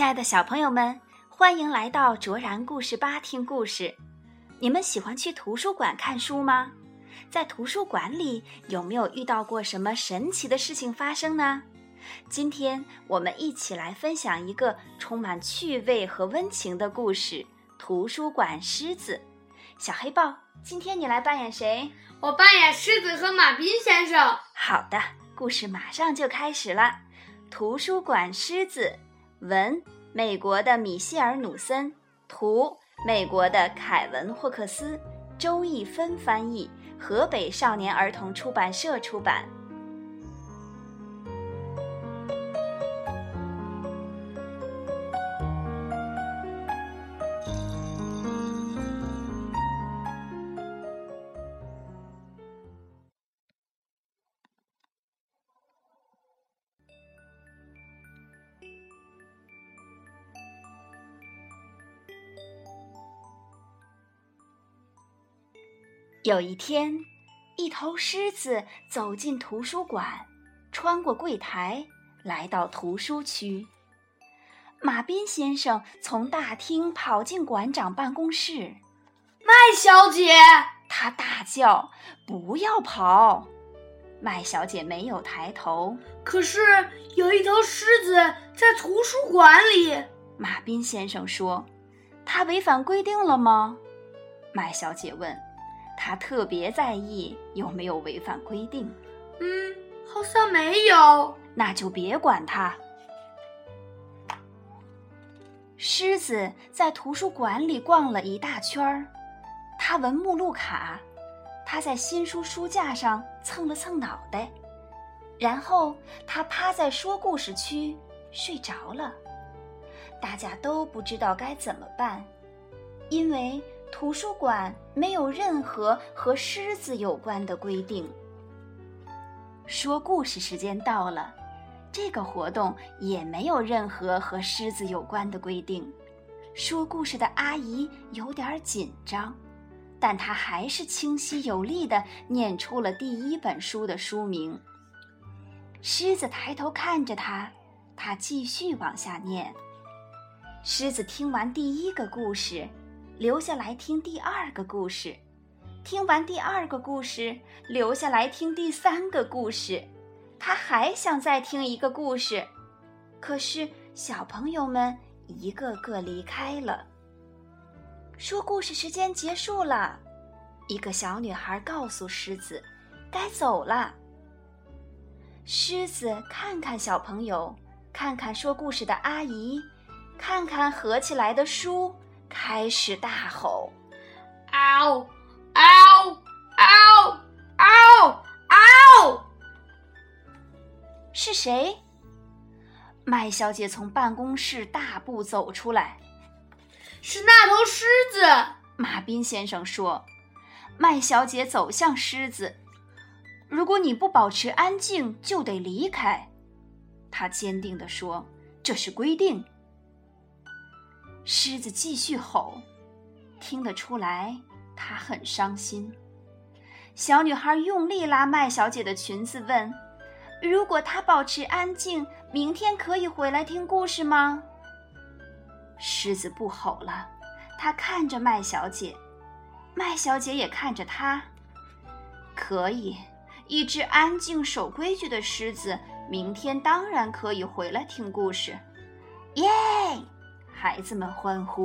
亲爱的小朋友们，欢迎来到卓然故事吧听故事。你们喜欢去图书馆看书吗？在图书馆里有没有遇到过什么神奇的事情发生呢？今天我们一起来分享一个充满趣味和温情的故事《图书馆狮子》。小黑豹，今天你来扮演谁？我扮演狮子和马斌先生。好的，故事马上就开始了。图书馆狮子。文，美国的米歇尔·努森；图，美国的凯文·霍克斯，周易芬翻译，河北少年儿童出版社出版。有一天，一头狮子走进图书馆，穿过柜台，来到图书区。马斌先生从大厅跑进馆长办公室，“麦小姐！”他大叫，“不要跑！”麦小姐没有抬头。可是有一头狮子在图书馆里，马斌先生说：“他违反规定了吗？”麦小姐问。他特别在意有没有违反规定。嗯，好像没有。那就别管他。狮子在图书馆里逛了一大圈儿，他闻目录卡，他在新书书架上蹭了蹭脑袋，然后他趴在说故事区睡着了。大家都不知道该怎么办，因为。图书馆没有任何和狮子有关的规定。说故事时间到了，这个活动也没有任何和狮子有关的规定。说故事的阿姨有点紧张，但她还是清晰有力地念出了第一本书的书名。狮子抬头看着他，他继续往下念。狮子听完第一个故事。留下来听第二个故事，听完第二个故事，留下来听第三个故事。他还想再听一个故事，可是小朋友们一个个离开了。说故事时间结束了，一个小女孩告诉狮子：“该走了。”狮子看看小朋友，看看说故事的阿姨，看看合起来的书。开始大吼：“嗷，嗷，嗷，嗷，嗷！”是谁？麦小姐从办公室大步走出来。是那头狮子。马斌先生说：“麦小姐走向狮子，如果你不保持安静，就得离开。”她坚定地说：“这是规定。”狮子继续吼，听得出来，它很伤心。小女孩用力拉麦小姐的裙子，问：“如果她保持安静，明天可以回来听故事吗？”狮子不吼了，它看着麦小姐，麦小姐也看着它。可以，一只安静守规矩的狮子，明天当然可以回来听故事。耶！孩子们欢呼。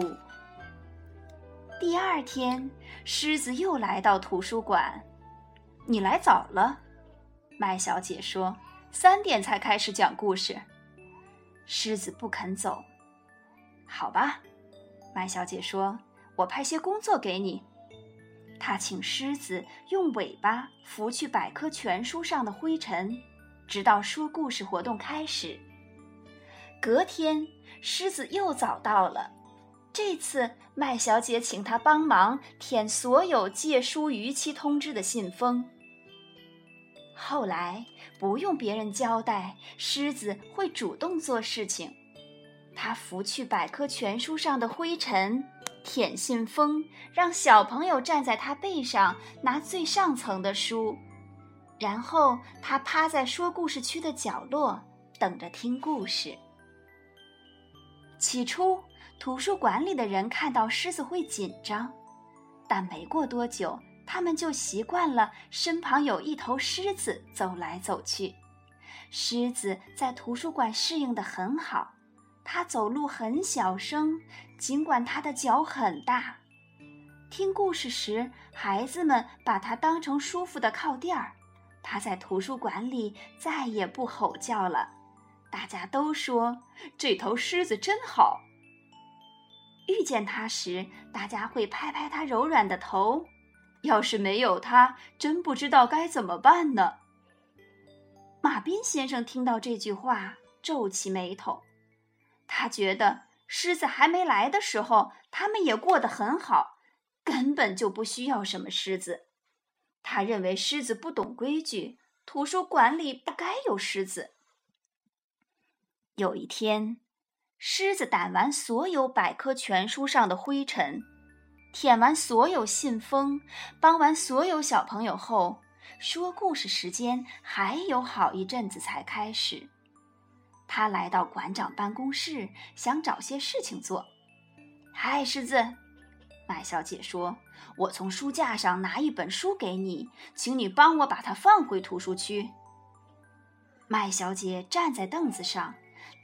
第二天，狮子又来到图书馆。你来早了，麦小姐说。三点才开始讲故事。狮子不肯走。好吧，麦小姐说。我派些工作给你。她请狮子用尾巴拂去百科全书上的灰尘，直到说故事活动开始。隔天。狮子又早到了，这次麦小姐请他帮忙舔所有借书逾期通知的信封。后来不用别人交代，狮子会主动做事情。他拂去百科全书上的灰尘，舔信封，让小朋友站在他背上拿最上层的书，然后他趴在说故事区的角落，等着听故事。起初，图书馆里的人看到狮子会紧张，但没过多久，他们就习惯了身旁有一头狮子走来走去。狮子在图书馆适应得很好，它走路很小声，尽管它的脚很大。听故事时，孩子们把它当成舒服的靠垫儿。它在图书馆里再也不吼叫了。大家都说这头狮子真好。遇见它时，大家会拍拍它柔软的头。要是没有它，真不知道该怎么办呢。马彬先生听到这句话，皱起眉头。他觉得狮子还没来的时候，他们也过得很好，根本就不需要什么狮子。他认为狮子不懂规矩，图书馆里不该有狮子。有一天，狮子掸完所有百科全书上的灰尘，舔完所有信封，帮完所有小朋友后，说故事时间还有好一阵子才开始。他来到馆长办公室，想找些事情做。嗨，狮子，麦小姐说。我从书架上拿一本书给你，请你帮我把它放回图书区。麦小姐站在凳子上，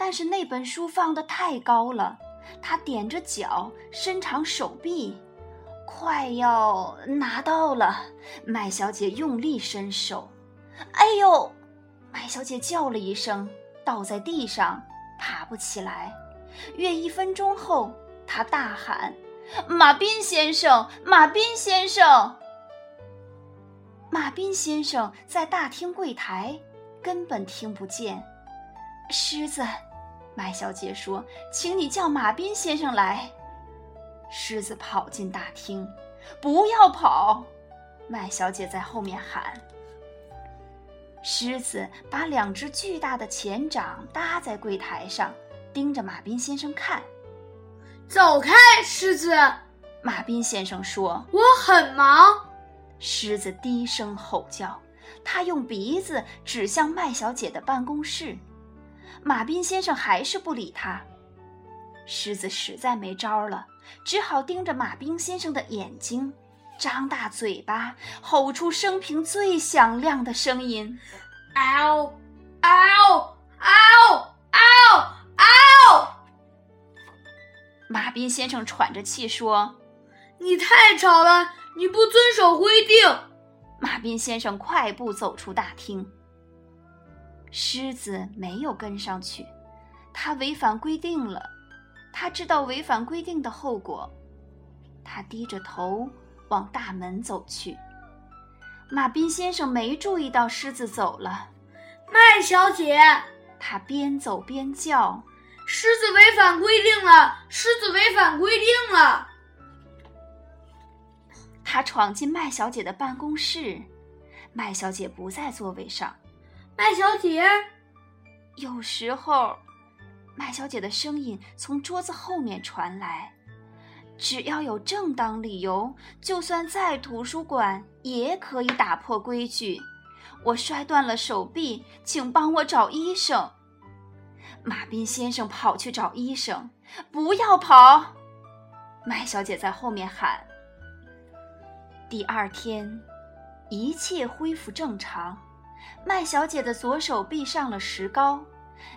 但是那本书放得太高了，他踮着脚，伸长手臂，快要拿到了。麦小姐用力伸手，哎呦！麦小姐叫了一声，倒在地上，爬不起来。约一分钟后，她大喊。马彬先生，马彬先生，马彬先生在大厅柜台，根本听不见。狮子，麦小姐说：“请你叫马斌先生来。”狮子跑进大厅，不要跑！麦小姐在后面喊。狮子把两只巨大的前掌搭在柜台上，盯着马斌先生看。走开，狮子！马斌先生说：“我很忙。”狮子低声吼叫，他用鼻子指向麦小姐的办公室。马彬先生还是不理他。狮子实在没招了，只好盯着马彬先生的眼睛，张大嘴巴，吼出生平最响亮的声音：“嗷，嗷，嗷，嗷，嗷！”马彬先生喘着气说：“你太吵了，你不遵守规定。”马彬先生快步走出大厅。狮子没有跟上去，它违反规定了，它知道违反规定的后果。他低着头往大门走去。马彬先生没注意到狮子走了。麦小姐，他边走边叫。狮子违反规定了！狮子违反规定了！他闯进麦小姐的办公室，麦小姐不在座位上。麦小姐，有时候，麦小姐的声音从桌子后面传来。只要有正当理由，就算在图书馆也可以打破规矩。我摔断了手臂，请帮我找医生。马彬先生跑去找医生，不要跑！麦小姐在后面喊。第二天，一切恢复正常。麦小姐的左手臂上了石膏，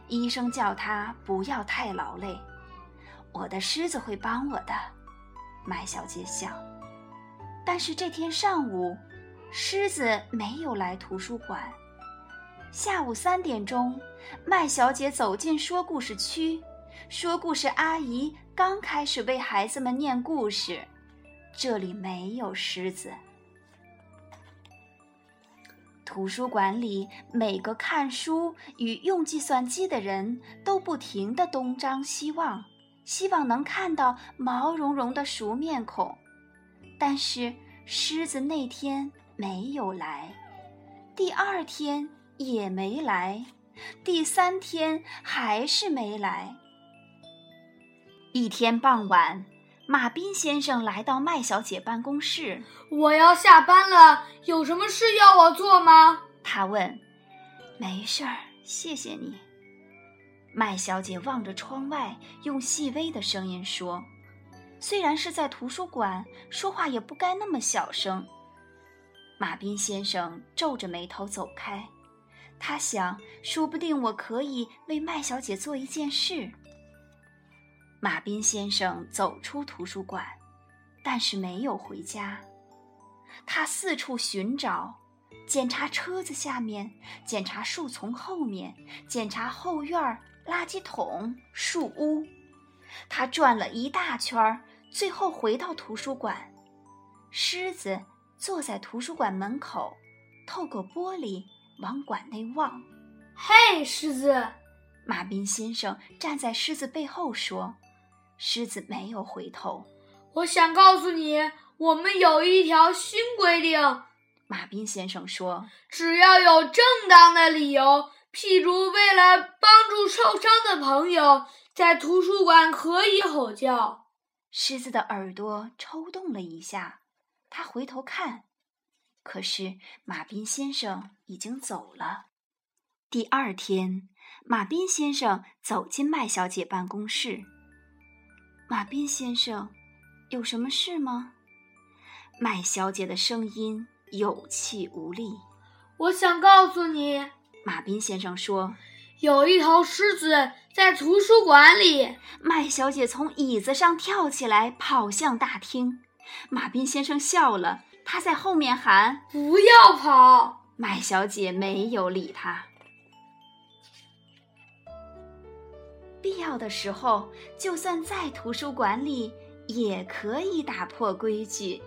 医生叫她不要太劳累。我的狮子会帮我的，麦小姐想。但是这天上午，狮子没有来图书馆。下午三点钟，麦小姐走进说故事区，说故事阿姨刚开始为孩子们念故事。这里没有狮子。图书馆里每个看书与用计算机的人都不停地东张西望，希望能看到毛茸茸的熟面孔。但是狮子那天没有来，第二天。也没来，第三天还是没来。一天傍晚，马斌先生来到麦小姐办公室。我要下班了，有什么事要我做吗？他问。没事儿，谢谢你。麦小姐望着窗外，用细微的声音说：“虽然是在图书馆，说话也不该那么小声。”马斌先生皱着眉头走开。他想，说不定我可以为麦小姐做一件事。马斌先生走出图书馆，但是没有回家。他四处寻找，检查车子下面，检查树丛后面，检查后院儿、垃圾桶、树屋。他转了一大圈儿，最后回到图书馆。狮子坐在图书馆门口，透过玻璃。往馆内望，嘿，狮子！马斌先生站在狮子背后说：“狮子没有回头。”我想告诉你，我们有一条新规定。马彬先生说：“只要有正当的理由，譬如为了帮助受伤的朋友，在图书馆可以吼叫。”狮子的耳朵抽动了一下，他回头看。可是马彬先生已经走了。第二天，马彬先生走进麦小姐办公室。马彬先生，有什么事吗？麦小姐的声音有气无力。我想告诉你，马彬先生说，有一头狮子在图书馆里。麦小姐从椅子上跳起来，跑向大厅。马斌先生笑了。他在后面喊：“不要跑！”麦小姐没有理他。必要的时候，就算在图书馆里，也可以打破规矩。